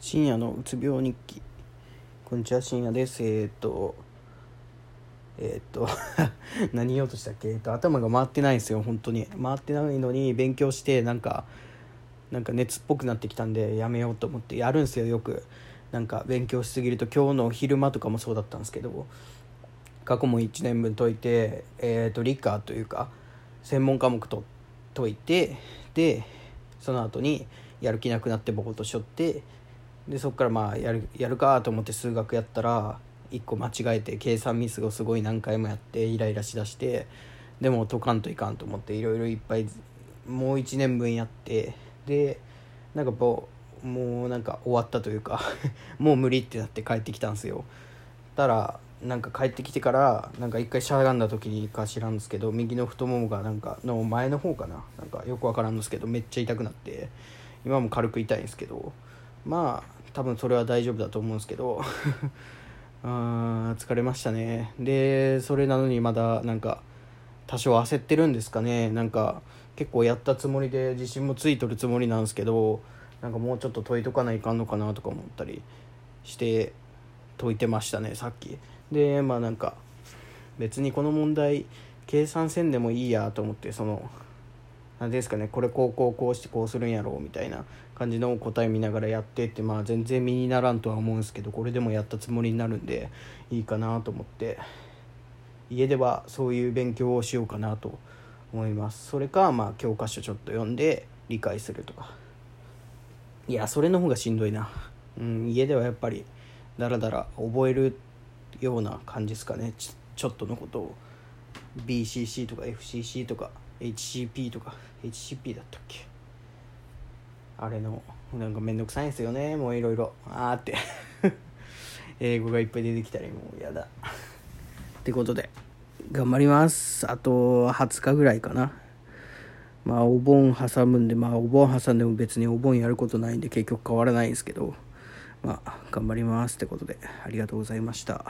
深夜のうつ病日記。こんにちは深夜です。えー、っとえー、っ と何言おうとしたっけ、え、っと頭が回ってないんですよ本当に。回ってないのに勉強してなんかなんか熱っぽくなってきたんでやめようと思って。やるんですよよく。なんか勉強しすぎると今日の昼間とかもそうだったんですけど。過去も1年分解いて、えー、と理科というか専門科目と解いてでその後にやる気なくなってボコッとしょってでそこからまあやるやるかと思って数学やったら1個間違えて計算ミスをすごい何回もやってイライラしだしてでも解かんといかんと思っていろいろいっぱいもう1年分やってでなんかもうもうなんか終わったというか もう無理ってなって帰ってきたんですよ。たらなんか帰ってきてからなんか一回しゃがんだ時にか知らんですけど右の太ももがなんかの前の方かななんかよくわからんですけどめっちゃ痛くなって今も軽く痛いんですけどまあ多分それは大丈夫だと思うんですけど。あ疲れましたね。でそれなのにまだなんか多少焦ってるんですかね。なんか結構やったつもりで自信もついとるつもりなんですけどなんかもうちょっと解いとかないかんのかなとか思ったりして解いてましたねさっき。でまあなんか別にこの問題計算せんでもいいやと思ってその何ですかねこれこうこうこうしてこうするんやろうみたいな感じの答え見ながらやってってまあ全然身にならんとは思うんですけどこれでもやったつもりになるんでいいかなと思って。家ではそういう勉強をしようかなと思います。それかまあ教科書ちょっと読んで理解するとか。いやそれの方がしんどいな。うん家ではやっぱりだらだら覚えるような感じですかね。ちょっとのことを。BCC とか FCC とか HCP とか HCP だったっけ？あれのなんかめんどくさいんですよねもういろいろ。あーって。英語がいっぱい出てきたりもうやだ。ってことで頑張ります。あと20日ぐらいかな。まあお盆挟むんでまあお盆挟んでも別にお盆やることないんで結局変わらないんですけどまあ頑張ります。ってことでありがとうございました。